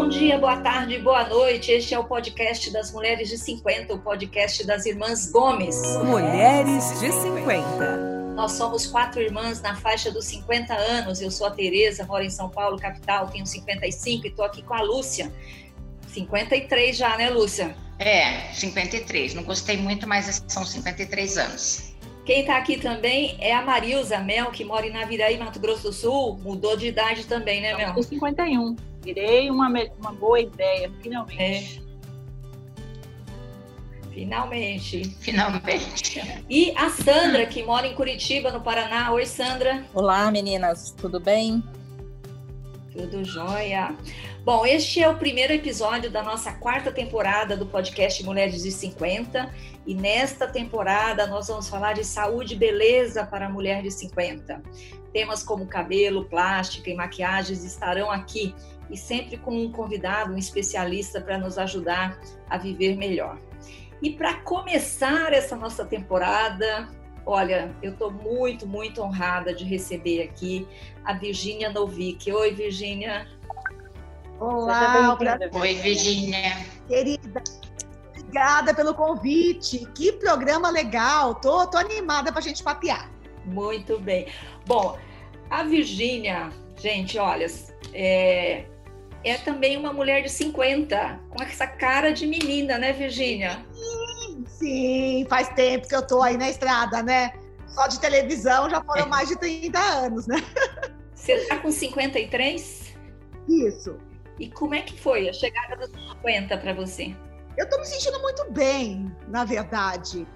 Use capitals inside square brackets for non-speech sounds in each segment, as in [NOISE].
Bom dia, boa tarde, boa noite. Este é o podcast das Mulheres de 50, o podcast das Irmãs Gomes. Mulheres de 50. Nós somos quatro irmãs na faixa dos 50 anos. Eu sou a Tereza, moro em São Paulo, capital, tenho 55 e estou aqui com a Lúcia. 53 já, né, Lúcia? É, 53. Não gostei muito, mas são 53 anos. Quem está aqui também é a Marilza Mel, que mora em Naviraí, Mato Grosso do Sul. Mudou de idade também, né, Mel? Eu 51. Virei uma, uma boa ideia, finalmente. É. Finalmente. Finalmente. E a Sandra, que mora em Curitiba, no Paraná. Oi, Sandra. Olá, meninas. Tudo bem? Tudo jóia. Bom, este é o primeiro episódio da nossa quarta temporada do podcast Mulheres de 50. E nesta temporada nós vamos falar de saúde e beleza para a mulher de 50. Temas como cabelo, plástica e maquiagens estarão aqui e sempre com um convidado, um especialista para nos ajudar a viver melhor. E para começar essa nossa temporada, olha, eu estou muito, muito honrada de receber aqui a Virgínia Novick. Oi, Virgínia. Olá, Oi, Virgínia. Querida, obrigada pelo convite. Que programa legal. Tô, tô animada para a gente papear. Muito bem. Bom, a Virgínia, gente, olha, é, é também uma mulher de 50, com essa cara de menina, né, Virgínia? Sim, sim, faz tempo que eu tô aí na estrada, né? Só de televisão já foram é. mais de 30 anos, né? Você tá com 53? Isso. E como é que foi a chegada dos 50 para você? Eu estou me sentindo muito bem, na verdade.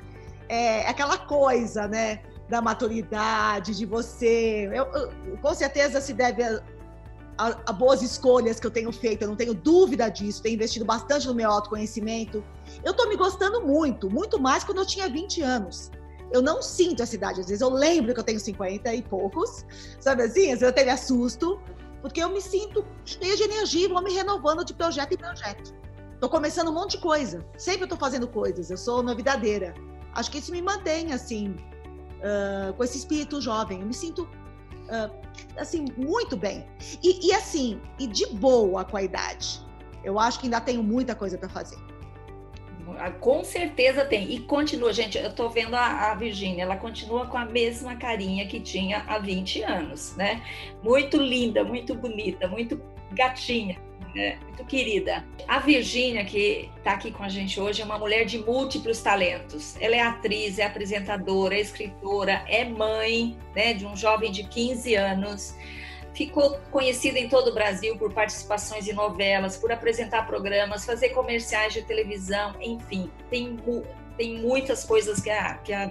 É aquela coisa, né? Da maturidade, de você. Eu, eu, com certeza se deve a, a, a, boas escolhas que eu tenho feito, eu não tenho dúvida disso. Tenho investido bastante no meu autoconhecimento. Eu estou me gostando muito, muito mais quando eu tinha 20 anos. Eu não sinto essa idade. Às vezes eu lembro que eu tenho 50 e poucos, sabe assim? Às vezes eu até me assusto porque eu me sinto cheia de energia e vou me renovando de projeto em projeto. Estou começando um monte de coisa, sempre estou fazendo coisas, eu sou novidadeira. Acho que isso me mantém, assim, uh, com esse espírito jovem. Eu me sinto, uh, assim, muito bem. E, e, assim, e de boa com a idade. Eu acho que ainda tenho muita coisa para fazer. Ah, com certeza tem. E continua, gente, eu tô vendo a, a Virgínia, ela continua com a mesma carinha que tinha há 20 anos, né? Muito linda, muito bonita, muito gatinha. Né? Muito querida. A Virgínia, que está aqui com a gente hoje, é uma mulher de múltiplos talentos. Ela é atriz, é apresentadora, é escritora, é mãe né, de um jovem de 15 anos ficou conhecida em todo o Brasil por participações em novelas, por apresentar programas, fazer comerciais de televisão, enfim, tem, tem muitas coisas que a, que a,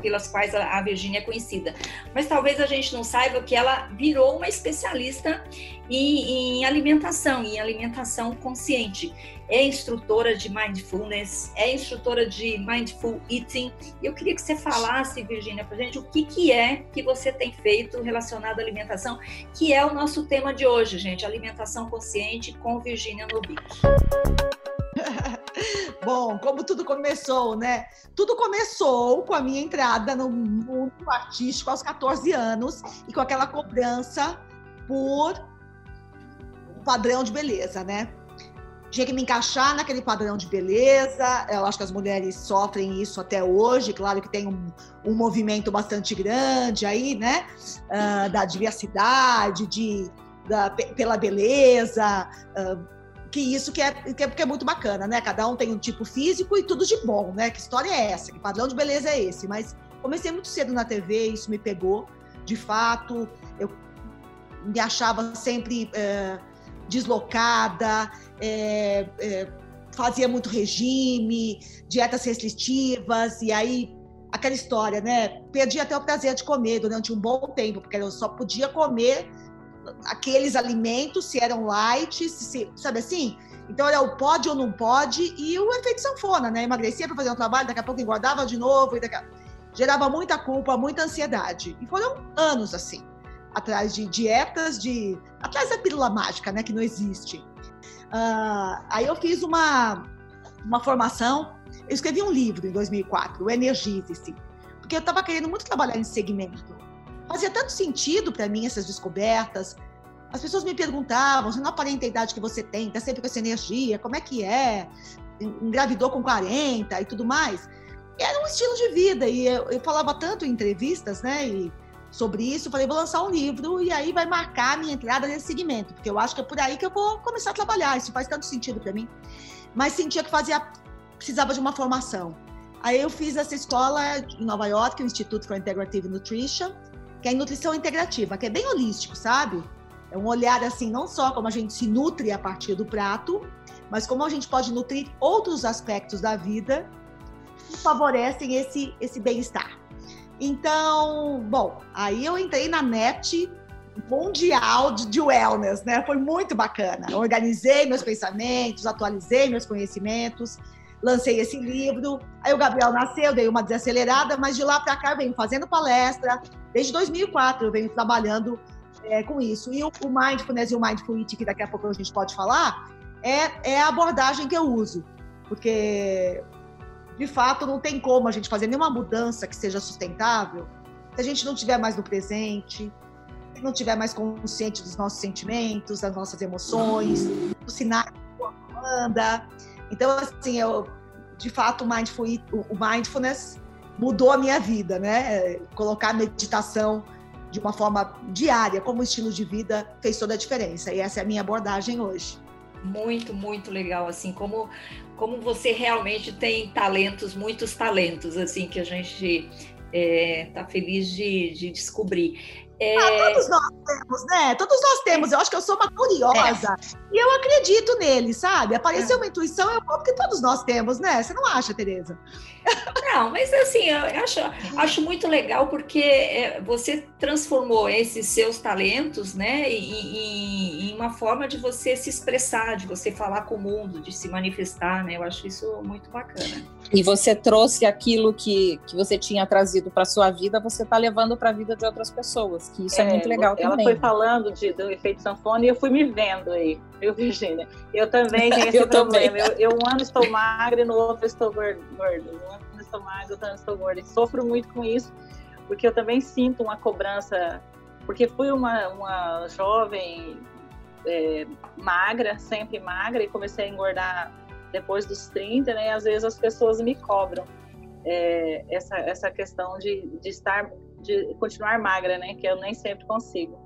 pelas quais a Virgínia é conhecida. Mas talvez a gente não saiba que ela virou uma especialista em, em alimentação, em alimentação consciente. É instrutora de mindfulness, é instrutora de mindful eating. Eu queria que você falasse, Virgínia, para gente o que, que é que você tem feito relacionado à alimentação, que é o nosso tema de hoje, gente, alimentação consciente com Virgínia Novick. [LAUGHS] Bom, como tudo começou, né? Tudo começou com a minha entrada no mundo artístico aos 14 anos e com aquela cobrança por padrão de beleza, né? Tinha que me encaixar naquele padrão de beleza. Eu acho que as mulheres sofrem isso até hoje. Claro que tem um, um movimento bastante grande aí, né? Uh, da diversidade, de, da, pela beleza. Uh, que isso que é, que é, que é muito bacana, né? Cada um tem um tipo físico e tudo de bom, né? Que história é essa? Que padrão de beleza é esse? Mas comecei muito cedo na TV, isso me pegou. De fato, eu me achava sempre é, deslocada, é, é, fazia muito regime, dietas restritivas, e aí aquela história, né? Perdi até o prazer de comer durante um bom tempo, porque eu só podia comer aqueles alimentos, se eram light, se, sabe assim? Então era o pode ou não pode, e o efeito sanfona, né? Emagrecia para fazer um trabalho, daqui a pouco engordava de novo, e daqui a... gerava muita culpa, muita ansiedade. E foram anos assim, atrás de dietas, de atrás da pílula mágica, né? Que não existe. Uh, aí eu fiz uma, uma formação, eu escrevi um livro em 2004, o Energize-se, porque eu estava querendo muito trabalhar nesse segmento fazia tanto sentido para mim essas descobertas, As pessoas me perguntavam, você não aparenta a idade que você tem, tá sempre com essa energia, como é que é? Engravidou com 40 e tudo mais. E era um estilo de vida, e eu, eu falava tanto em entrevistas, né? E, sobre isso, falei, vou lançar um livro e aí vai marcar a minha entrada nesse segmento, porque eu acho que é por aí que eu vou começar a trabalhar, isso faz tanto sentido para mim. Mas sentia que fazia, precisava de uma formação. Aí eu fiz essa escola em Nova York, o Instituto for Integrative Nutrition, que é nutrição integrativa, que é bem holístico, sabe? É um olhar assim, não só como a gente se nutre a partir do prato, mas como a gente pode nutrir outros aspectos da vida que favorecem esse, esse bem-estar. Então, bom, aí eu entrei na net mundial de, de wellness, né? Foi muito bacana. Eu organizei meus pensamentos, atualizei meus conhecimentos, lancei esse livro. Aí o Gabriel nasceu, dei uma desacelerada, mas de lá para cá eu venho fazendo palestra. Desde 2004 eu venho trabalhando é, com isso. E o, o Mindfulness e o Mindful Eating, que daqui a pouco a gente pode falar, é, é a abordagem que eu uso. Porque de fato, não tem como a gente fazer nenhuma mudança que seja sustentável se a gente não tiver mais no presente, se não tiver mais consciente dos nossos sentimentos, das nossas emoções, dos sinais que o anda. Então, assim, eu, de fato, o, mindful, o mindfulness mudou a minha vida, né? Colocar meditação de uma forma diária, como estilo de vida, fez toda a diferença. E essa é a minha abordagem hoje muito, muito legal, assim, como, como você realmente tem talentos, muitos talentos, assim, que a gente está é, feliz de, de descobrir. É... Ah, todos nós temos, né? Todos nós temos. Eu acho que eu sou uma curiosa. É. E eu acredito nele, sabe? Apareceu é. uma intuição, eu vou, porque todos nós temos, né? Você não acha, Tereza? Não, mas assim, eu acho, acho muito legal porque é, você transformou esses seus talentos, né, em, em, uma forma de você se expressar, de você falar com o mundo, de se manifestar, né? Eu acho isso muito bacana. E você trouxe aquilo que, que você tinha trazido para sua vida, você está levando para a vida de outras pessoas, que isso é, é muito legal ela também. Ela foi falando de, do efeito sanfona e eu fui me vendo aí, viu, Virginia? Eu também tenho [LAUGHS] esse eu problema. Eu, eu, um ano estou magra e no outro estou gordo. Um ano estou magra, outro ano estou gorda. E sofro muito com isso, porque eu também sinto uma cobrança, porque fui uma, uma jovem é, magra, sempre magra, e comecei a engordar depois dos 30, né? E às vezes as pessoas me cobram é, essa, essa questão de, de estar, de continuar magra, né? Que eu nem sempre consigo.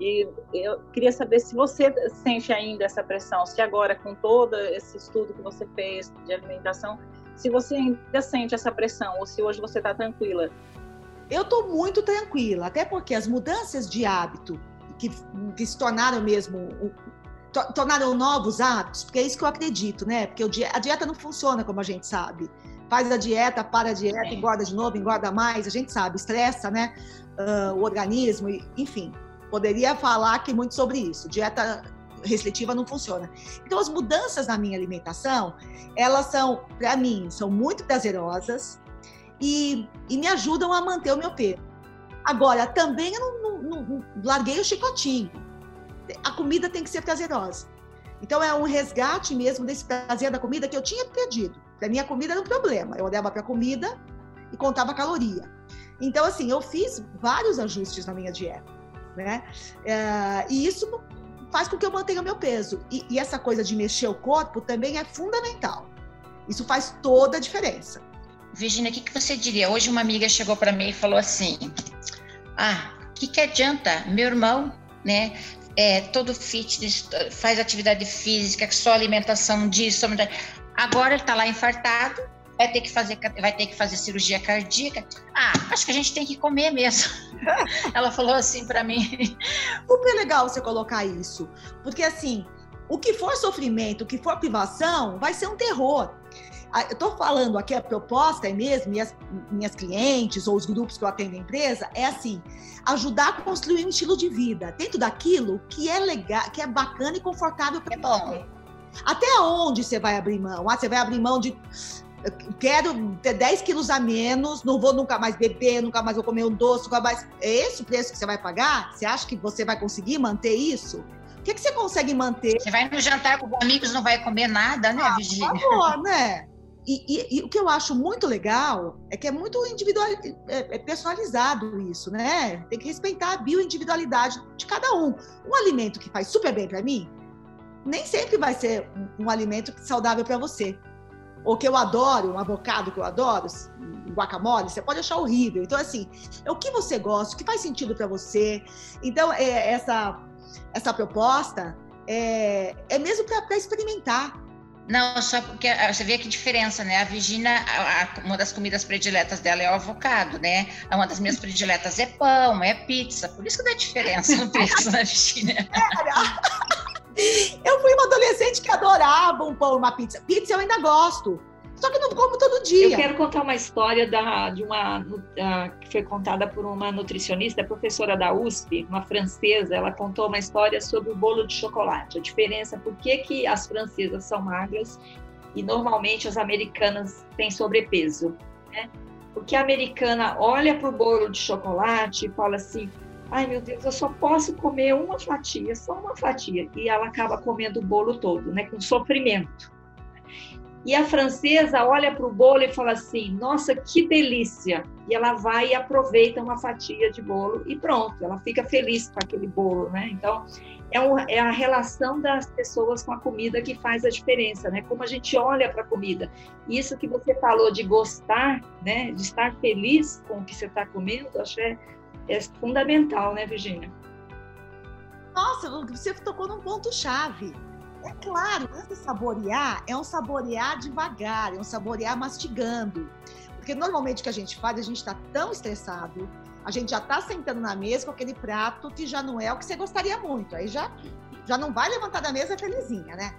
E eu queria saber se você sente ainda essa pressão, se agora, com todo esse estudo que você fez de alimentação, se você ainda sente essa pressão ou se hoje você está tranquila. Eu estou muito tranquila, até porque as mudanças de hábito que, que se tornaram mesmo tornaram novos hábitos, porque é isso que eu acredito, né? Porque a dieta não funciona como a gente sabe. Faz a dieta, para a dieta, engorda de novo, engorda mais, a gente sabe, estressa, né? Uh, o organismo, enfim. Poderia falar aqui muito sobre isso. Dieta restritiva não funciona. Então, as mudanças na minha alimentação, elas são, para mim, são muito prazerosas e, e, me ajudam a manter o meu peso. Agora, também eu não, não, não larguei o chicotinho a comida tem que ser prazerosa. Então é um resgate mesmo desse prazer da comida que eu tinha perdido. Para mim a comida era um problema. Eu olhava para a comida e contava caloria. Então assim, eu fiz vários ajustes na minha dieta, né? É, e isso faz com que eu mantenha meu peso. E, e essa coisa de mexer o corpo também é fundamental. Isso faz toda a diferença. Virginia, o que, que você diria? Hoje uma amiga chegou para mim e falou assim: Ah, o que, que adianta? Meu irmão, né, é, todo fitness, faz atividade física, só alimentação disso. Agora ele está lá infartado, vai ter que fazer vai ter que fazer cirurgia cardíaca. Ah, acho que a gente tem que comer mesmo. [LAUGHS] Ela falou assim para mim. Super legal você colocar isso, porque assim, o que for sofrimento, o que for privação, vai ser um terror. Ah, eu estou falando aqui, a proposta é mesmo, e as minhas clientes ou os grupos que eu atendo a empresa, é assim, ajudar a construir um estilo de vida dentro daquilo que é legal, que é bacana e confortável para é bom. Até onde você vai abrir mão? Ah, você vai abrir mão de quero ter 10 quilos a menos, não vou nunca mais beber, nunca mais vou comer um doce, nunca mais. É esse o preço que você vai pagar? Você acha que você vai conseguir manter isso? O que, que você consegue manter? Você vai no jantar com amigos, não vai comer nada, né, ah, Virginia? Por favor, né? e, e, e, o que eu acho muito legal é que é muito individual, é, é personalizado isso, né? Tem que respeitar a bioindividualidade de cada um. Um alimento que faz super bem para mim, nem sempre vai ser um, um alimento saudável para você. Ou que eu adoro, um avocado que eu adoro, um guacamole, você pode achar horrível. Então, assim, é o que você gosta, o que faz sentido para você. Então, é, essa, essa proposta é, é mesmo para experimentar. Não, só porque ah, você vê que diferença, né? A Virginia, uma das comidas prediletas dela é o avocado, né? Uma das minhas prediletas é pão, é pizza. Por isso que dá diferença no preço, né, Virginia? Eu fui uma adolescente que adorava um pão uma pizza. Pizza eu ainda gosto. Só que não como todo dia. Eu quero contar uma história da, de uma que foi contada por uma nutricionista, professora da USP, uma francesa. Ela contou uma história sobre o bolo de chocolate. A diferença, por que, que as francesas são magras e normalmente as americanas têm sobrepeso. Né? Porque a americana olha para o bolo de chocolate e fala assim: ai meu Deus, eu só posso comer uma fatia, só uma fatia. E ela acaba comendo o bolo todo, né? com sofrimento. E a francesa olha para o bolo e fala assim: Nossa, que delícia! E ela vai e aproveita uma fatia de bolo e pronto, ela fica feliz com aquele bolo, né? Então, é, um, é a relação das pessoas com a comida que faz a diferença, né? Como a gente olha para a comida. Isso que você falou de gostar, né? De estar feliz com o que você está comendo, acho que é, é fundamental, né, Virginia? Nossa, você tocou num ponto-chave é claro, esse saborear é um saborear devagar, é um saborear mastigando. Porque normalmente o que a gente faz, a gente está tão estressado, a gente já está sentando na mesa com aquele prato que já não é o que você gostaria muito. Aí já, já não vai levantar da mesa felizinha, né?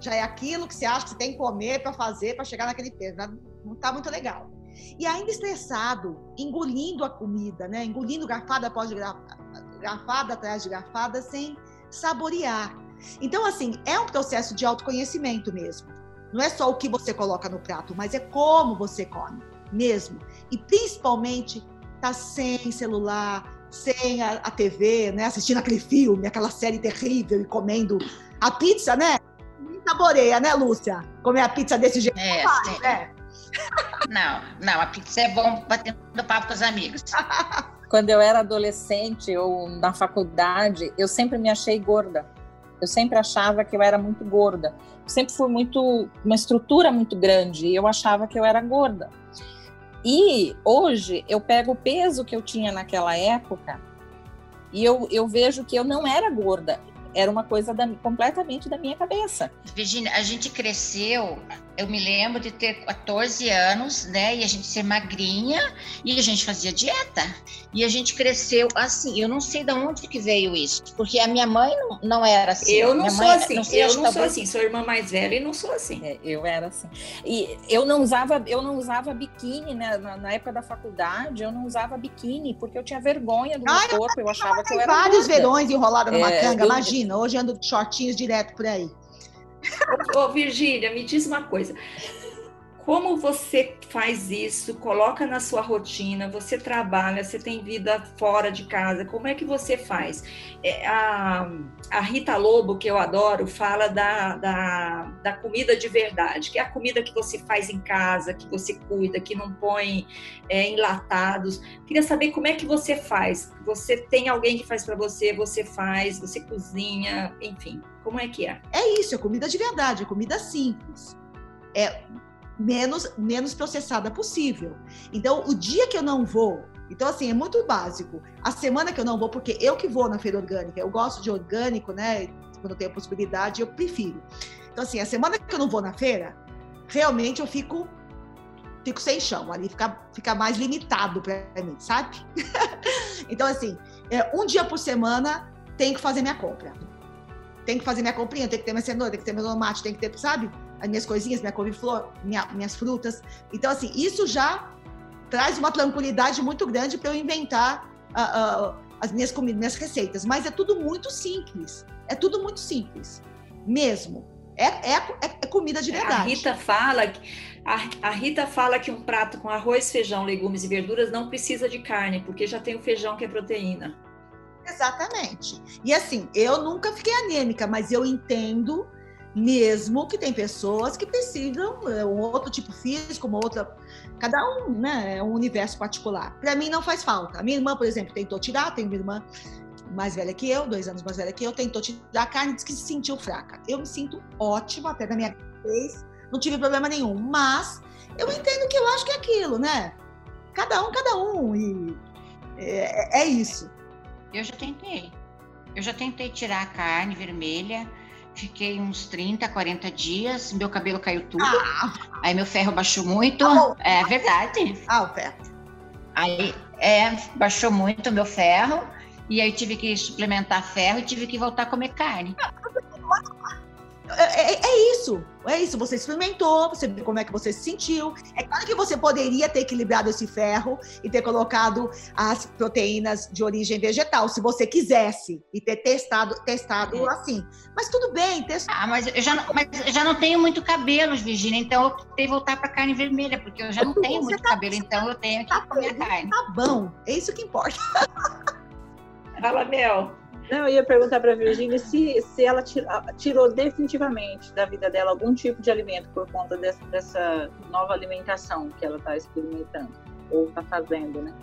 Já é aquilo que você acha que você tem que comer para fazer, para chegar naquele peso. Não está muito legal. E ainda estressado, engolindo a comida, né? Engolindo garfada após garfada atrás de garfada, sem saborear. Então, assim, é um processo de autoconhecimento mesmo. Não é só o que você coloca no prato, mas é como você come mesmo. E principalmente tá sem celular, sem a, a TV, né? Assistindo aquele filme, aquela série terrível e comendo a pizza, né? Saboreia, né, Lúcia? Comer a pizza desse jeito. É, né? [LAUGHS] não, não, a pizza é bom batendo papo com os amigos. [LAUGHS] Quando eu era adolescente ou na faculdade, eu sempre me achei gorda. Eu sempre achava que eu era muito gorda. Eu sempre fui muito uma estrutura muito grande e eu achava que eu era gorda. E hoje eu pego o peso que eu tinha naquela época e eu, eu vejo que eu não era gorda era uma coisa da, completamente da minha cabeça. Virginia, a gente cresceu, eu me lembro de ter 14 anos, né, e a gente ser magrinha e a gente fazia dieta. E a gente cresceu assim. Eu não sei de onde que veio isso, porque a minha mãe não, não era assim. Eu não sou assim. Não eu não sou assim. Sou irmã mais velha e não sou assim. É, eu era assim. E eu não usava, eu não usava biquíni né, na, na, época da faculdade. Eu não usava biquíni porque eu tinha vergonha do meu Ai, corpo. Eu achava que eu era vários gorda. verões enrolados numa é, canga. Eu, imagina Hoje ando de shortinhos direto por aí. Ô Virgínia, me diz uma coisa. Como você faz isso? Coloca na sua rotina, você trabalha, você tem vida fora de casa, como é que você faz? É, a, a, Rita Lobo, que eu adoro, fala da, da, da, comida de verdade, que é a comida que você faz em casa, que você cuida, que não põe é, enlatados. Queria saber como é que você faz. Você tem alguém que faz para você, você faz, você cozinha, enfim, como é que é? É isso, é comida de verdade, é comida simples. É menos, menos processada possível. Então, o dia que eu não vou, então assim, é muito básico. A semana que eu não vou, porque eu que vou na feira orgânica, eu gosto de orgânico, né? Quando eu tenho a possibilidade, eu prefiro. Então, assim, a semana que eu não vou na feira, realmente eu fico fico sem chão, ali fica, fica mais limitado para mim, sabe? [LAUGHS] então, assim, é, um dia por semana tem que fazer minha compra. Tem que fazer minha comprinha, tem que ter minha cenoura, tem que ter meu tomate, tem que ter, sabe? As minhas coisinhas, minha couve-flor, minha, minhas frutas. Então, assim, isso já traz uma tranquilidade muito grande para eu inventar uh, uh, as minhas comidas, minhas receitas. Mas é tudo muito simples. É tudo muito simples, mesmo. É, é, é, é comida de verdade. A Rita fala que a, a, Rita fala que um prato com arroz, feijão, legumes e verduras não precisa de carne, porque já tem o feijão que é proteína. Exatamente. E assim, eu nunca fiquei anêmica, mas eu entendo mesmo que tem pessoas que precisam é, um outro tipo físico, uma outra. Cada um, né? É um universo particular. Para mim não faz falta. A minha irmã, por exemplo, tentou tirar, tem uma irmã mais velha que eu, dois anos mais velha que eu, tentou tirar a carne disse que se sentiu fraca. Eu me sinto ótima, até na minha vez, não tive problema nenhum. Mas eu entendo que eu acho que é aquilo, né? Cada um, cada um. E é, é isso. Eu já tentei. Eu já tentei tirar a carne vermelha, fiquei uns 30, 40 dias, meu cabelo caiu tudo. Ah. Aí meu ferro baixou muito. Ah, é verdade. Ah, o ferro. Aí é, baixou muito o meu ferro. E aí tive que suplementar ferro e tive que voltar a comer carne. É, é, é, isso, é isso. Você experimentou, você viu como é que você se sentiu. É claro que você poderia ter equilibrado esse ferro e ter colocado as proteínas de origem vegetal, se você quisesse, e ter testado, testado é. assim. Mas tudo bem, testou. Ah, mas eu já não, mas eu já não tenho muito cabelo, Virginia, então eu tenho que voltar para carne vermelha, porque eu já não tenho muito tá, cabelo, então eu tenho que tá comer carne. Tá bom, é isso que importa. Fala, Mel. Não, eu ia perguntar para a Virginia se, se ela tirou definitivamente da vida dela algum tipo de alimento por conta dessa, dessa nova alimentação que ela está experimentando ou está fazendo, né?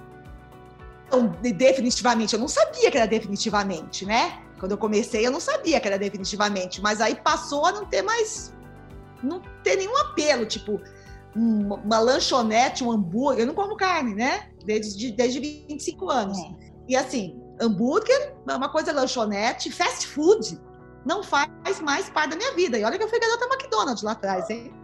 Então, definitivamente, eu não sabia que era definitivamente, né? Quando eu comecei, eu não sabia que era definitivamente, mas aí passou a não ter mais, não ter nenhum apelo, tipo uma lanchonete, um hambúrguer. Eu não como carne, né? Desde, desde 25 anos. É. E assim, hambúrguer, uma coisa lanchonete, fast food, não faz mais parte da minha vida. E olha que eu fui garota McDonald's lá atrás, hein? [LAUGHS]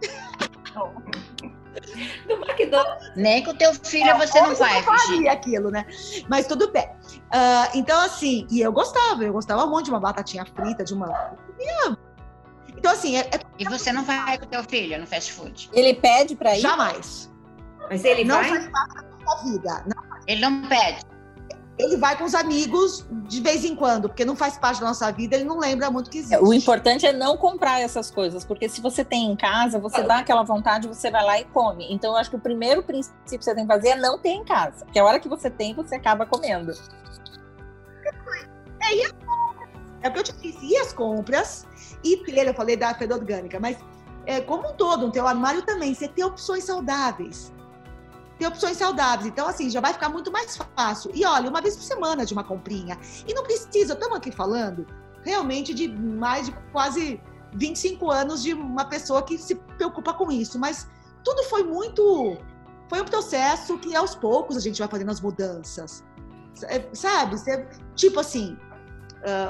Do McDonald's. Nem com o teu filho é, você não vai. Eu aquilo, né? Mas tudo bem. Uh, então, assim, e eu gostava, eu gostava muito de uma batatinha frita, de uma. Então, assim. É, é... E você não vai com o teu filho no fast food? Ele pede para ir? Jamais. Mas ele não vai? faz parte da minha vida. Não. Ele não pede ele vai com os amigos de vez em quando, porque não faz parte da nossa vida, ele não lembra muito que existe. O importante é não comprar essas coisas, porque se você tem em casa, você dá aquela vontade, você vai lá e come. Então, eu acho que o primeiro princípio que você tem que fazer é não ter em casa, porque a hora que você tem, você acaba comendo. É, e é o que eu te disse, e as compras, e ter, eu falei da feda orgânica, mas é, como um todo, no teu armário também, você ter opções saudáveis ter opções saudáveis. Então, assim, já vai ficar muito mais fácil. E olha, uma vez por semana de uma comprinha. E não precisa, estamos aqui falando realmente de mais de quase 25 anos de uma pessoa que se preocupa com isso. Mas tudo foi muito. Foi um processo que aos poucos a gente vai fazendo as mudanças. É, sabe? Você, tipo assim,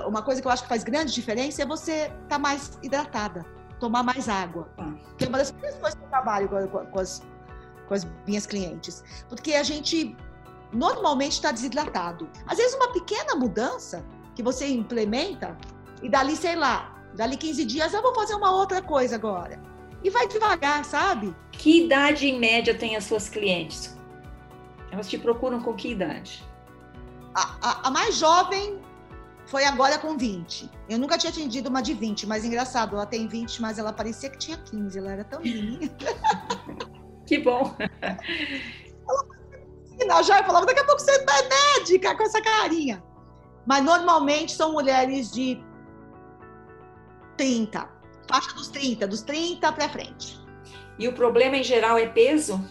uma coisa que eu acho que faz grande diferença é você estar tá mais hidratada, tomar mais água. Hum. Que é uma das primeiras coisas que eu trabalho com as com as minhas clientes, porque a gente normalmente está desidratado. Às vezes uma pequena mudança que você implementa e dali, sei lá, dali 15 dias eu vou fazer uma outra coisa agora. E vai devagar, sabe? Que idade em média tem as suas clientes? Elas te procuram com que idade? A, a, a mais jovem foi agora com 20. Eu nunca tinha atendido uma de 20, mas engraçado, ela tem 20, mas ela parecia que tinha 15, ela era tão [LAUGHS] linda. Que bom. Ela já falava, daqui a pouco você é médica com essa carinha. Mas normalmente são mulheres de 30, faixa dos 30, dos 30 para frente. E o problema em geral é peso?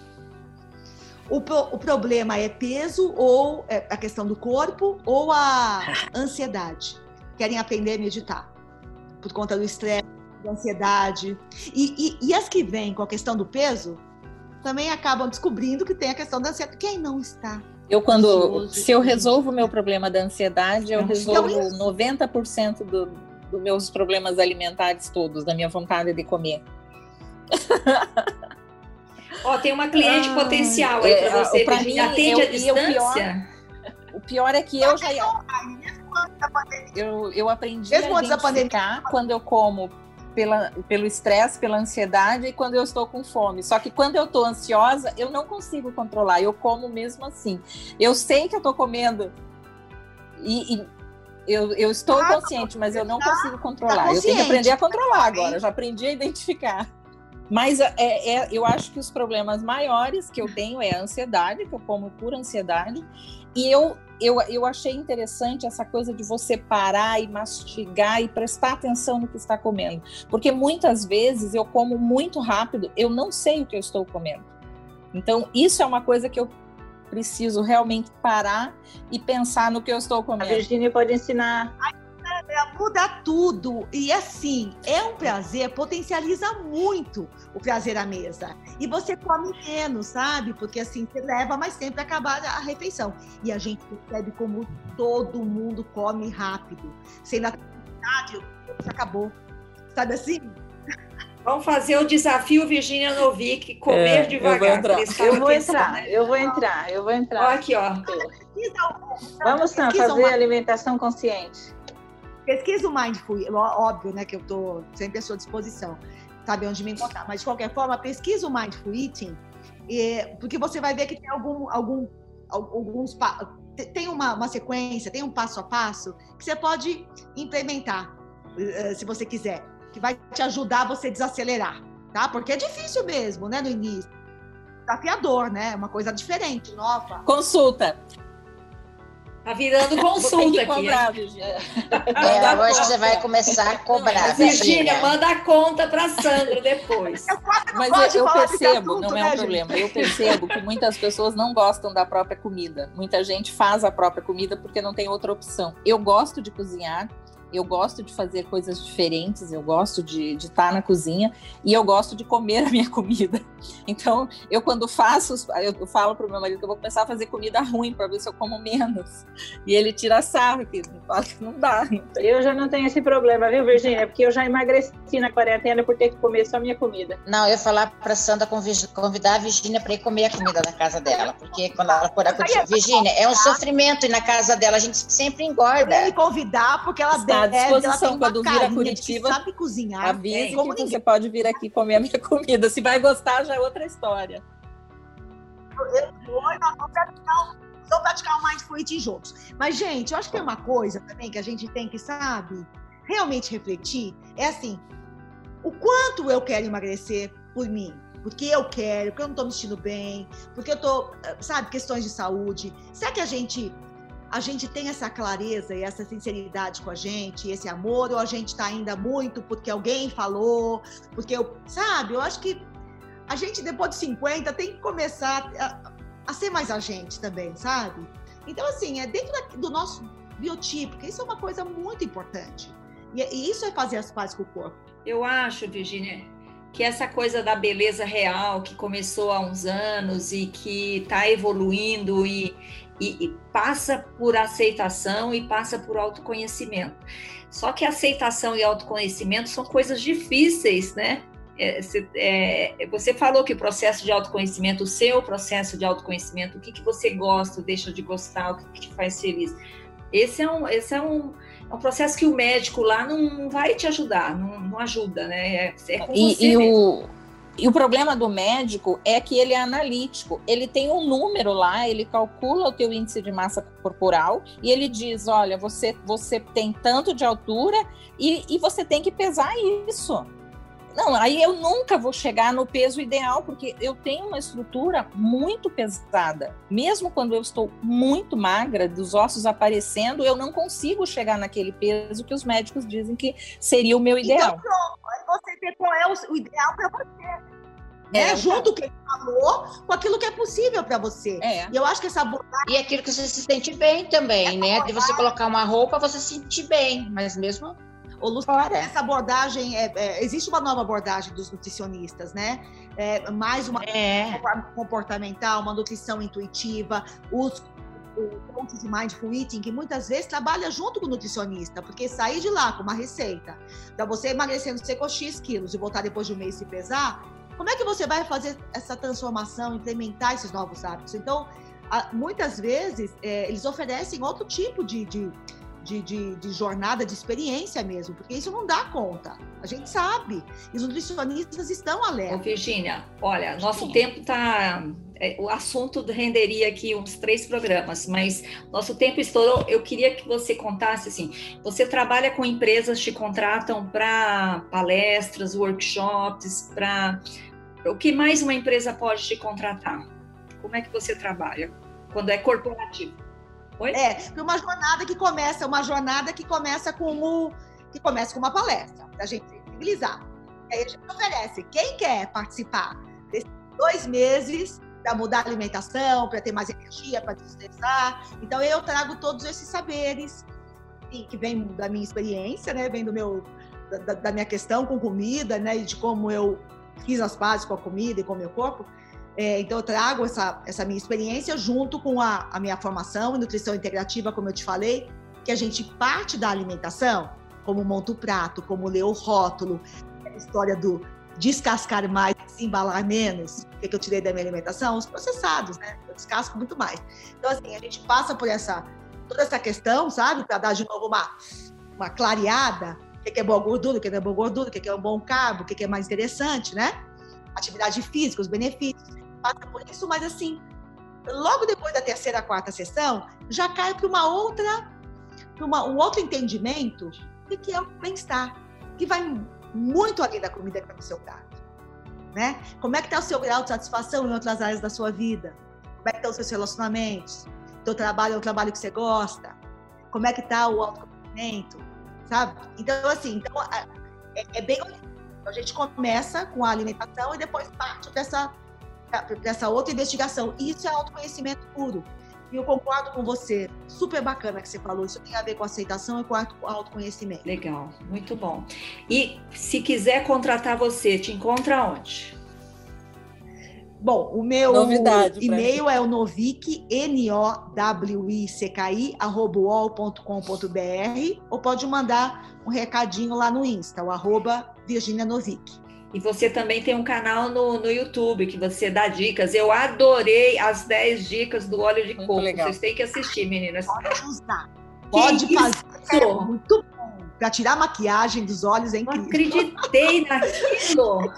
O, pro, o problema é peso ou é a questão do corpo ou a [LAUGHS] ansiedade. Querem aprender a meditar por conta do estresse, da ansiedade. E, e, e as que vêm com a questão do peso, também acabam descobrindo que tem a questão da ansiedade. Quem não está? Eu, quando, ansioso, se eu resolvo o meu problema da ansiedade, eu resolvo então, 90% dos do meus problemas alimentares todos, da minha vontade de comer. [LAUGHS] Ó, tem uma cliente ah, potencial aí para é, você. Pra mim, atende eu, a distância? O pior, o pior é que eu já... Eu, eu aprendi Mesmo a identificar quando eu como pela, pelo estresse, pela ansiedade e quando eu estou com fome. Só que quando eu estou ansiosa, eu não consigo controlar, eu como mesmo assim. Eu sei que eu estou comendo e, e eu, eu, estou ah, consciente, mas eu não tá, consigo controlar. Tá eu tenho que aprender a controlar agora, já aprendi a identificar. Mas é, é, eu acho que os problemas maiores que eu tenho é a ansiedade, que eu como por ansiedade, e eu eu, eu achei interessante essa coisa de você parar e mastigar e prestar atenção no que está comendo. Porque muitas vezes eu como muito rápido, eu não sei o que eu estou comendo. Então, isso é uma coisa que eu preciso realmente parar e pensar no que eu estou comendo. A Virginia pode ensinar. É, muda tudo. E assim, é um prazer, potencializa muito o prazer à mesa. E você come menos, sabe? Porque assim, você leva mais tempo para acabar a refeição. E a gente percebe como todo mundo come rápido. Sem naturalidade, acabou. Sabe assim? Vamos fazer o desafio Virginia Novick, comer é, devagar. Eu vou entrar, né? eu vou entrar, eu vou entrar. Ó, aqui, ó. Vamos Sam, fazer uma... alimentação consciente. Pesquisa o Mindful, óbvio, né, que eu estou sempre à sua disposição, sabe onde me encontrar. Mas, de qualquer forma, pesquisa o Mindful Eating, porque você vai ver que tem algum, algum, alguns... Tem uma, uma sequência, tem um passo a passo que você pode implementar, eh, se você quiser que vai te ajudar a você desacelerar, tá? Porque é difícil mesmo, né, no início. Desafiador, né? Uma coisa diferente, nova. Consulta. Tá virando consulta aqui. Cobrar, é, hoje você vai começar a cobrar. Virgínia, manda a conta para Sandra depois. Mas eu, eu percebo, não é um né, problema. Eu percebo que muitas pessoas não gostam da própria comida. Muita gente faz a própria comida porque não tem outra opção. Eu gosto de cozinhar, eu gosto de fazer coisas diferentes, eu gosto de estar na cozinha e eu gosto de comer a minha comida. [LAUGHS] Então, eu quando faço, eu, falo para o meu marido que eu vou começar a fazer comida ruim para ver se eu como menos. E ele tira sarro, que não dá. Eu já não tenho esse problema, viu, Virginia? Porque eu já emagreci na quarentena por ter que comer só a minha comida. Não, eu ia falar para Sandra convidar a Virginia para ir comer a comida na casa dela, porque quando ela for a Virginia, é um sofrimento ir na casa dela, a gente sempre engorda. Me convidar porque ela deve à disposição. Quando vir a Curitiba, sabe cozinhar. Avise é, que você pode vir aqui comer a minha [LAUGHS] comida. Se vai gostar, já é outra história. Eu vou, nós vamos praticar, vamos praticar o Mindful Eating juntos. Mas, gente, eu acho que tem uma coisa também que a gente tem que, sabe, realmente refletir. É assim, o quanto eu quero emagrecer por mim, porque eu quero, porque eu não estou me sentindo bem, porque eu estou, sabe, questões de saúde. Será que a gente a gente tem essa clareza e essa sinceridade com a gente, esse amor, ou a gente está ainda muito porque alguém falou, porque eu, sabe, eu acho que a gente depois de 50 tem que começar a, a ser mais a gente também, sabe? Então, assim, é dentro da, do nosso biotipo, que isso é uma coisa muito importante. E, e isso é fazer as pazes com o corpo. Eu acho, Virginia, que essa coisa da beleza real que começou há uns anos e que está evoluindo e, e, e passa por aceitação e passa por autoconhecimento. Só que aceitação e autoconhecimento são coisas difíceis, né? É, é, você falou que o processo de autoconhecimento, o seu processo de autoconhecimento, o que, que você gosta, deixa de gostar, o que, que te faz feliz. Esse é um, esse é um, é um processo que o médico lá não, não vai te ajudar, não, não ajuda, né? É, é e, e o e o problema do médico é que ele é analítico. Ele tem um número lá, ele calcula o teu índice de massa corporal e ele diz: olha, você, você tem tanto de altura e, e você tem que pesar isso. Não, aí eu nunca vou chegar no peso ideal, porque eu tenho uma estrutura muito pesada. Mesmo quando eu estou muito magra, dos ossos aparecendo, eu não consigo chegar naquele peso que os médicos dizem que seria o meu então, ideal. Então, pronto, você vê qual é o, ideal para você. É, junto o que ele falou com aquilo que é possível para você. É. E eu acho que essa abordagem. E aquilo que você se sente bem também, né? De você colocar uma roupa, você se sentir bem, mas mesmo. Ô, Luciana, essa abordagem, é, é, existe uma nova abordagem dos nutricionistas, né? É, mais uma é. comportamental, uma nutrição intuitiva, os pontos de mindful eating, que muitas vezes trabalha junto com o nutricionista, porque sair de lá com uma receita, para você emagrecer, você com X quilos e voltar depois de um mês se pesar, como é que você vai fazer essa transformação, implementar esses novos hábitos? Então, muitas vezes, é, eles oferecem outro tipo de, de, de, de, de, jornada, de experiência mesmo, porque isso não dá conta. A gente sabe. E os nutricionistas estão alerta. Virgínia, olha, nosso Sim. tempo está. É, o assunto renderia aqui uns três programas, mas nosso tempo estourou. Eu queria que você contasse assim: você trabalha com empresas que te contratam para palestras, workshops, para. O que mais uma empresa pode te contratar? Como é que você trabalha quando é corporativo? Oi? É, uma jornada que começa, uma jornada que começa como que começa com uma palestra, para a gente sensibilizar. E aí a gente oferece, quem quer participar desses dois meses para mudar a alimentação, para ter mais energia, para desestressar. Então eu trago todos esses saberes que vem da minha experiência, né? Vem do meu da, da minha questão com comida, né? E de como eu fiz as pazes com a comida e com o meu corpo. É, então, eu trago essa, essa minha experiência junto com a, a minha formação em nutrição integrativa, como eu te falei, que a gente parte da alimentação, como monta o prato, como lê o rótulo, a história do descascar mais, embalar menos, o que eu tirei da minha alimentação? Os processados, né? Eu descasco muito mais. Então, assim, a gente passa por essa toda essa questão, sabe? Para dar de novo uma, uma clareada, o que é boa gordura, o que é boa gordura, o que é um bom carbo, o que é mais interessante, né? Atividade física, os benefícios. Passa por isso, mas assim, logo depois da terceira, quarta sessão, já cai para uma outra, para um outro entendimento de que é o bem-estar, que vai muito além da comida que está no seu prato. Né? Como é que está o seu grau de satisfação em outras áreas da sua vida? Como é que estão os seus relacionamentos? Teu trabalho é um trabalho que você gosta? Como é que está o autoconhecimento? Sabe? Então, assim, então, é, é bem... Então, a gente começa com a alimentação e depois parte dessa, dessa outra investigação. E isso é autoconhecimento puro. E eu concordo com você. Super bacana que você falou. Isso tem a ver com aceitação e com autoconhecimento. Legal, muito bom. E se quiser contratar você, te encontra onde? Bom, o meu e-mail é o novic, N-O-W-I-C-K-I, arroba uol.com.br, ou pode mandar um recadinho lá no Insta, o arroba Virginia Novic. E você também tem um canal no, no YouTube que você dá dicas. Eu adorei as 10 dicas do óleo de coco. Vocês têm que assistir, meninas. Pode usar. Pode que fazer. Isso? É muito bom. Para tirar a maquiagem dos olhos é incrível. Não acreditei [LAUGHS] naquilo.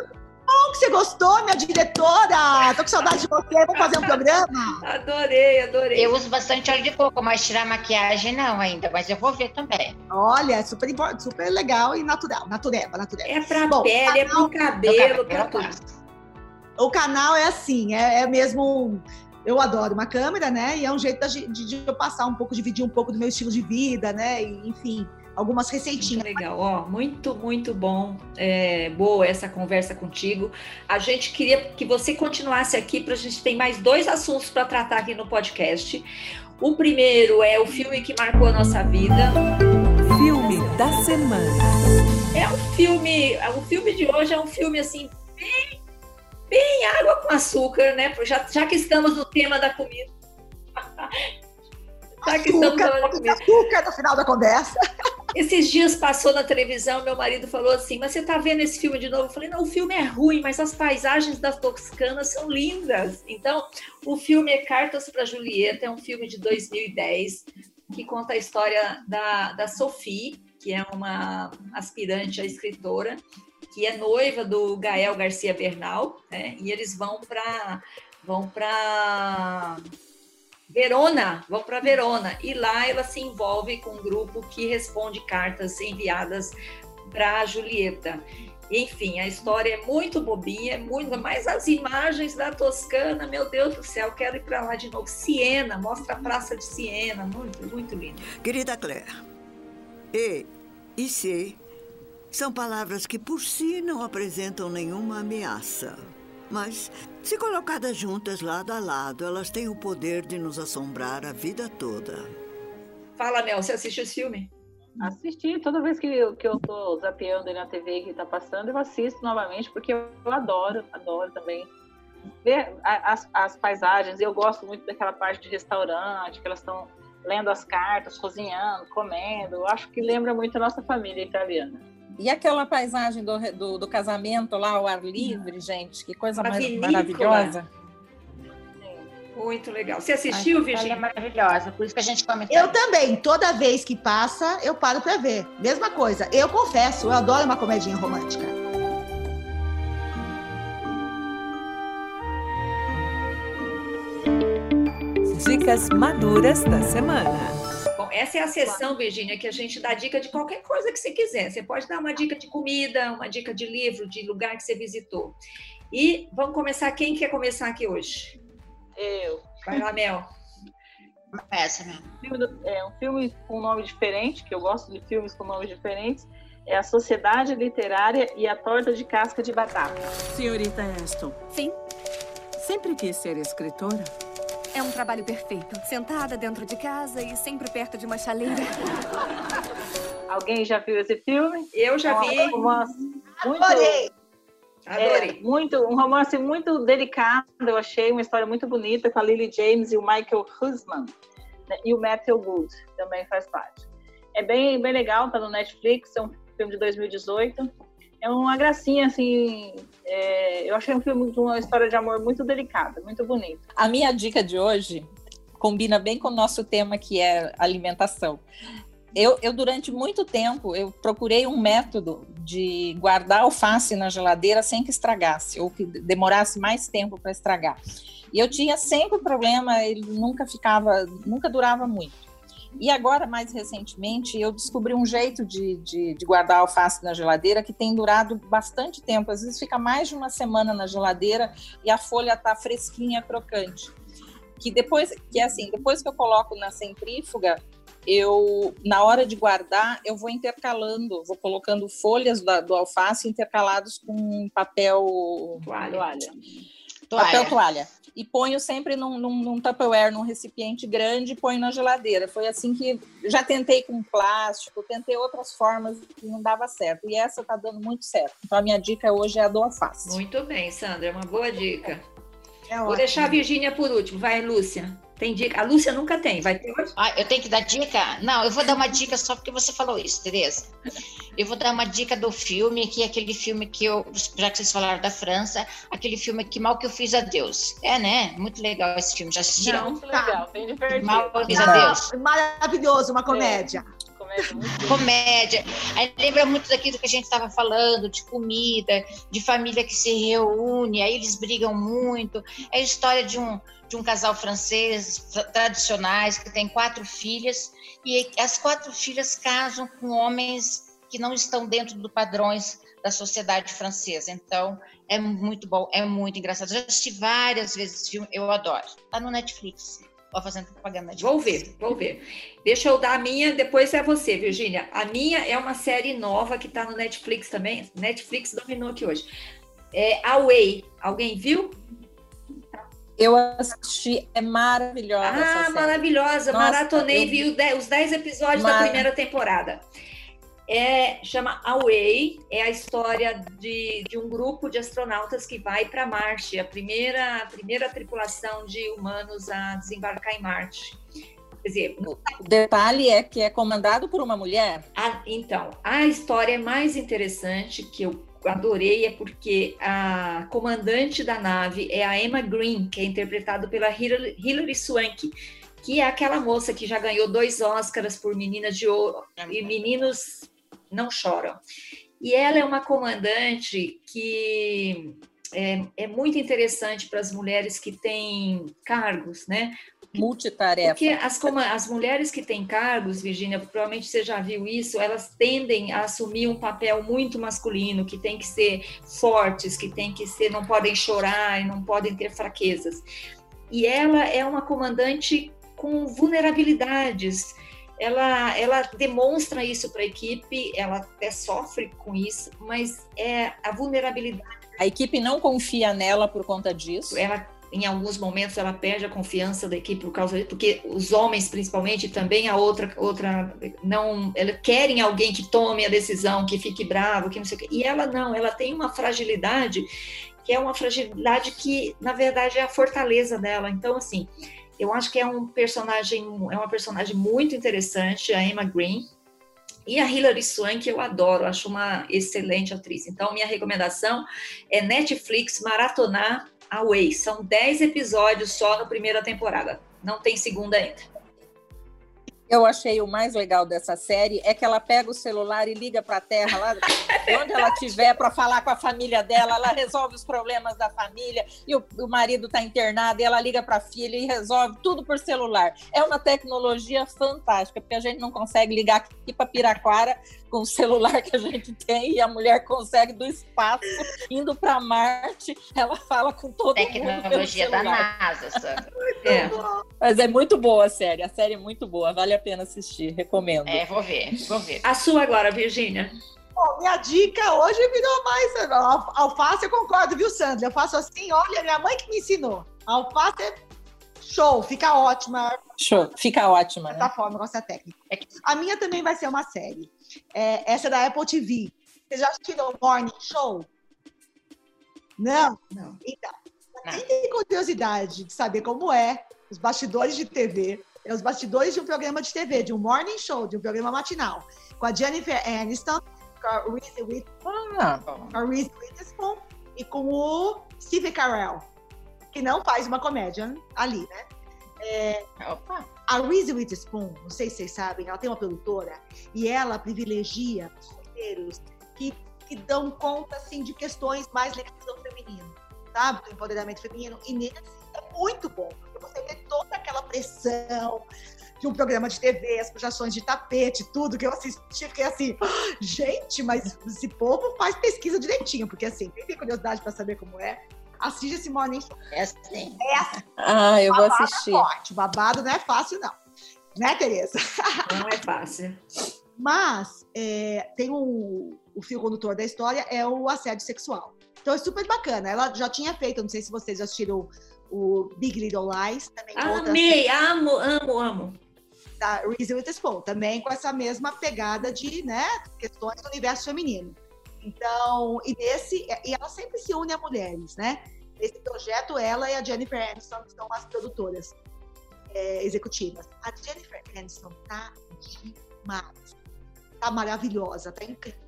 Bom que você gostou, minha diretora. Tô com saudade de você. Vamos fazer um programa? Adorei, adorei. Eu uso bastante óleo de coco, mas tirar maquiagem não ainda. Mas eu vou ver também. Olha, é super, super legal e natural. Natureba, natureba. É pra bom, pele, é pro cabelo, pra tudo. O canal é assim, é, é mesmo eu adoro uma câmera, né? E é um jeito de, de, de, eu passar um pouco, dividir um pouco do meu estilo de vida, né? E, enfim, algumas receitinhas. Muito legal, ó, muito, muito bom, é, boa essa conversa contigo. A gente queria que você continuasse aqui para a gente ter mais dois assuntos para tratar aqui no podcast. O primeiro é o filme que marcou a nossa vida. Filme da semana. É um filme, o filme de hoje é um filme assim bem, bem água com açúcar, né? Já, já que estamos no tema da comida. [LAUGHS] já que estamos da comida. Açúcar no final da conversa. [LAUGHS] Esses dias passou na televisão, meu marido falou assim: Mas você tá vendo esse filme de novo? Eu falei: Não, o filme é ruim, mas as paisagens das Toscanas são lindas. Então, o filme é Cartas para Julieta, é um filme de 2010 que conta a história da, da Sophie, que é uma aspirante a escritora, que é noiva do Gael Garcia Bernal, né? E eles vão para vão para Verona, vão para Verona. E lá ela se envolve com um grupo que responde cartas enviadas para Julieta. Enfim, a história é muito bobinha, é muito, mas as imagens da Toscana, meu Deus do céu, quero ir para lá de novo. Siena, mostra a praça de Siena, muito, muito lindo. Querida Claire, E e C são palavras que por si não apresentam nenhuma ameaça. Mas, se colocadas juntas lado a lado, elas têm o poder de nos assombrar a vida toda. Fala, Mel, você assistiu esse filme? Assisti, toda vez que eu, que eu tô zapeando aí na TV que tá passando, eu assisto novamente, porque eu adoro, adoro também ver as, as paisagens. Eu gosto muito daquela parte de restaurante, que elas estão lendo as cartas, cozinhando, comendo. Eu acho que lembra muito a nossa família italiana. E aquela paisagem do, do, do, casamento lá ao ar livre, gente, que coisa mais maravilhosa. Muito legal. Você assistiu, Ai, Virginia? É maravilhosa, por isso que a gente comentou. Eu também. Toda vez que passa, eu paro para ver. Mesma coisa. Eu confesso, eu adoro uma comedinha romântica. Dicas maduras da semana. Essa é a sessão, Virgínia, que a gente dá dica de qualquer coisa que você quiser. Você pode dar uma dica de comida, uma dica de livro, de lugar que você visitou. E vamos começar. Quem quer começar aqui hoje? Eu. Vai lá, Mel. Filme do- é um filme com nome diferente, que eu gosto de filmes com nomes diferentes. É a Sociedade Literária e a Torta de Casca de Batata. Senhorita Aston. Sim. Sempre quis ser escritora? É um trabalho perfeito. Sentada dentro de casa e sempre perto de uma chaleira. Alguém já viu esse filme? Eu já vi, É um romance muito, Adorei! adorei. é, muito, um romance muito delicado, eu achei uma história muito bonita com a Lily James e o Michael Husman né, e o Matthew Good também faz parte. É bem, bem legal, tá no Netflix, é um filme de 2018. É uma gracinha, assim. é, eu achei um filme de uma história de amor muito delicada, muito bonita. A minha dica de hoje combina bem com o nosso tema que é alimentação. Eu, eu, durante muito tempo, eu procurei um método de guardar alface na geladeira sem que estragasse, ou que demorasse mais tempo para estragar. E eu tinha sempre problema, ele nunca ficava, nunca durava muito. E agora, mais recentemente, eu descobri um jeito de, de, de guardar alface na geladeira que tem durado bastante tempo. Às vezes fica mais de uma semana na geladeira e a folha está fresquinha, crocante. Que depois, que é assim, depois que eu coloco na centrífuga, eu, na hora de guardar, eu vou intercalando, vou colocando folhas da, do alface intercalados com papel Toalha. Toalha. papel toalha. E ponho sempre num, num, num Tupperware, num recipiente grande, e ponho na geladeira. Foi assim que já tentei com plástico, tentei outras formas e não dava certo. E essa tá dando muito certo. Então a minha dica hoje é a do alface. Muito bem, Sandra, é uma boa dica. É Vou ótimo. deixar a Virgínia por último. Vai, Lúcia. Tem dica? A Lúcia nunca tem. Vai ter hoje? Ah, eu tenho que dar dica? Não, eu vou dar uma dica só porque você falou isso, Tereza. Eu vou dar uma dica do filme, que é aquele filme que eu, já que vocês falaram da França, aquele filme Que Mal Que Eu Fiz a Deus. É, né? Muito legal esse filme. Já assistiram? Muito legal, bem divertido. Mal Que Eu Fiz a Deus. Maravilhoso, uma comédia. Comédia muito Comédia. Aí lembra muito daquilo que a gente estava falando, de comida, de família que se reúne, aí eles brigam muito. É a história de um, de um casal francês tra- tradicionais que tem quatro filhas e as quatro filhas casam com homens que não estão dentro dos padrões da sociedade francesa. Então, é muito bom, é muito engraçado. Já assisti várias vezes esse filme, eu adoro. Tá no Netflix. Ó, fazendo propaganda Netflix. Vou ver, vou ver. Deixa eu dar a minha, depois é você, Virgínia. A minha é uma série nova que está no Netflix também. Netflix dominou aqui hoje. É Away. Alguém viu? Eu assisti, é maravilhosa essa Ah, série. maravilhosa. Nossa, Maratonei, eu- vi de- os 10 episódios da Mara- primeira temporada. É, chama Away, é a história de, de um grupo de astronautas que vai para Marte, a primeira, a primeira tripulação de humanos a desembarcar em Marte. Quer dizer, O detalhe é que é comandado por uma mulher. a- então, a história mais interessante que eu adorei é porque a comandante da nave é a Emma Green, que é interpretada pela Hilary, Hilary Swank, que é aquela moça que já ganhou dois Oscars por Meninas de Ouro e Meninos Não Choram. E ela é uma comandante que é, é muito interessante para as mulheres que têm cargos, né? multitarefa. Porque as, as mulheres que têm cargos, Virginia, provavelmente você já viu isso, elas tendem a assumir um papel muito masculino, que tem que ser fortes, que tem que ser, não podem chorar e não podem ter fraquezas. E ela é uma comandante com vulnerabilidades. Ela, ela demonstra isso para a equipe, ela até sofre com isso, mas é a vulnerabilidade A equipe não confia nela por conta disso. ela em alguns momentos ela perde a confiança da equipe por causa disso, porque os homens principalmente também a outra outra não ela querem alguém que tome a decisão, que fique bravo, que não sei o quê. E ela não, ela tem uma fragilidade que é uma fragilidade que na verdade é a fortaleza dela. Então assim, eu acho que é um personagem é uma personagem muito interessante, a Emma Green. E a Hilary Swank eu adoro, acho uma excelente atriz. Então, minha recomendação é Netflix maratonar Away. São 10 episódios só na primeira temporada. Não tem segunda ainda. Eu achei o mais legal dessa série é que ela pega o celular e liga para a Terra lá, onde ela estiver, para falar com a família dela. Ela resolve os problemas da família e o, o marido está internado e ela liga para a filha e resolve tudo por celular. É uma tecnologia fantástica porque a gente não consegue ligar aqui para Piraquara com o celular que a gente tem e a mulher consegue do espaço indo para Marte, ela fala com todo Tecnologia mundo. Tecnologia da NASA, Sandra. [LAUGHS] É. Mas é muito boa a série, a série é muito boa, vale a pena assistir, recomendo. É, vou ver, vou ver. A sua agora, Virgínia. Bom, minha dica hoje virou mais. Alface, eu concordo, viu, Sandra? Eu faço assim, olha, minha mãe que me ensinou. Alface é show, fica ótima. Show, fica ótima. Né? forma, gosto da técnica. A minha também vai ser uma série. É, essa é da Apple TV. Vocês já assistiram o Morning Show? Não? Não. Então, quem tem curiosidade de saber como é os bastidores de TV, é os bastidores de um programa de TV, de um morning show, de um programa matinal, com a Jennifer Aniston, com a Reese, With Ah, com a Reese Witherspoon e com o Steve Carell, que não faz uma comédia ali, né? É, Opa. a Reese Witherspoon, não sei se vocês sabem, ela tem uma produtora e ela privilegia os roteiros que, que dão conta assim, de questões mais ligadas ao feminino, sabe? Do empoderamento feminino. E nesse é muito bom, porque você vê toda aquela pressão de um programa de TV, as puxações de tapete, tudo que eu assisti, fiquei assim, gente, mas esse povo faz pesquisa direitinho, porque assim, tem curiosidade para saber como é, assiste esse Morning Show. É assim. É assim, ah eu vou babado assistir. É forte. Babado não é fácil, não. Né, Tereza? Não é fácil. Mas é, tem um, o fio condutor da história é o assédio sexual. Então é super bacana. Ela já tinha feito, não sei se vocês já assistiram o Big Little Lies, também com outra Amei, amo, amo, amo. da Reese Witherspoon, também com essa mesma pegada de né, questões do universo feminino. Então, e nesse, e ela sempre se une a mulheres, né? Nesse projeto, ela e a Jennifer Aniston são as produtoras é, executivas. A Jennifer Aniston tá demais. Tá maravilhosa, tá incrível.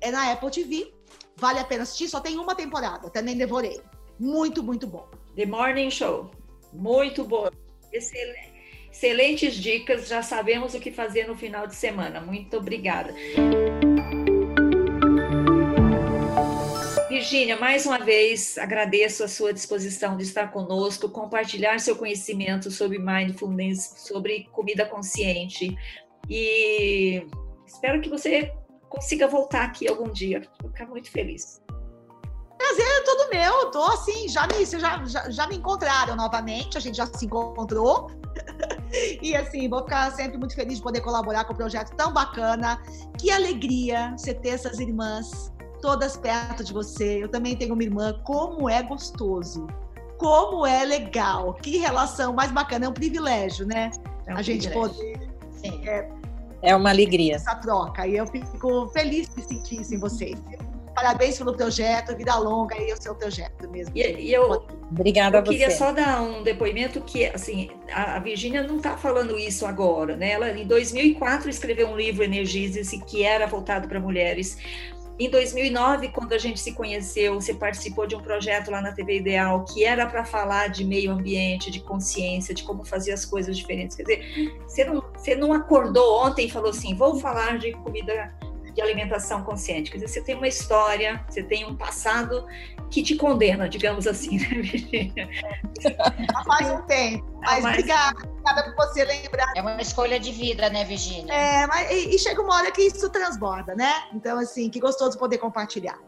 É na Apple TV, vale a pena assistir, só tem uma temporada, também devorei. Muito, muito bom. The Morning Show. Muito boa. Excel- Excelentes dicas, já sabemos o que fazer no final de semana. Muito obrigada. Virgínia, mais uma vez agradeço a sua disposição de estar conosco, compartilhar seu conhecimento sobre mindfulness, sobre comida consciente. E espero que você consiga voltar aqui algum dia. Vou ficar muito feliz. Prazer é todo meu. Tô assim, já me, já, já, já me encontraram novamente, a gente já se encontrou. [LAUGHS] e assim, vou ficar sempre muito feliz de poder colaborar com um projeto tão bacana. Que alegria você ter essas irmãs todas perto de você. Eu também tenho uma irmã. Como é gostoso. Como é legal. Que relação mais bacana. É um privilégio, né? É um a gente privilégio. poder Sim. É uma alegria. essa troca. E eu fico feliz de sentir isso em vocês. Parabéns pelo projeto, vida longa aí o seu projeto mesmo. E, e eu, Obrigada Eu a você. queria só dar um depoimento que, assim, a a Virgínia não está falando isso agora, né? Ela, em 2004, escreveu um livro, Energize-se, que era voltado para mulheres. Em 2009, quando a gente se conheceu, você participou de um projeto lá na TV Ideal, que era para falar de meio ambiente, de consciência, de como fazer as coisas diferentes. Quer dizer, você não, você não acordou ontem e falou assim, vou falar de comida de alimentação consciente. Quer dizer, você tem uma história, você tem um passado que te condena, digamos assim, né, Virgínia? Já [LAUGHS] faz um tempo. Mas, Mas- obrigada, obrigada por você lembrar. É uma escolha de vida, né, Virgínia? É, mas, e, e chega uma hora que isso transborda, né? Então, assim, que gostoso poder compartilhar.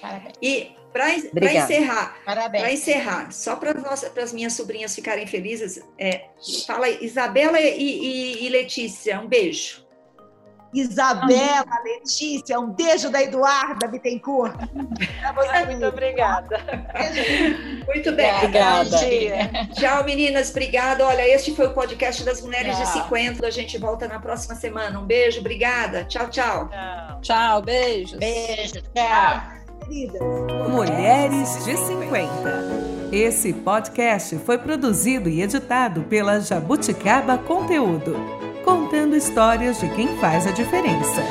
Parabéns. E para encerrar. Para encerrar, só para as minhas sobrinhas ficarem felizes, é, fala Isabela e, e- e Letícia, um beijo. Isabela, Letícia, um beijo da Eduarda Bittencourt. Você. Muito obrigada. Beijo. Muito bem. Obrigada. Bom dia. Tchau, meninas. Obrigada. Olha, este foi o podcast das Mulheres de Tchau. 50. A gente volta na próxima semana. Um beijo, obrigada. Tchau, tchau. Tchau. Tchau, beijos. Beijo, tchau. Queridas. Mulheres de 50. Esse podcast foi produzido e editado pela Jabuticaba Conteúdo, contando histórias de quem faz a diferença.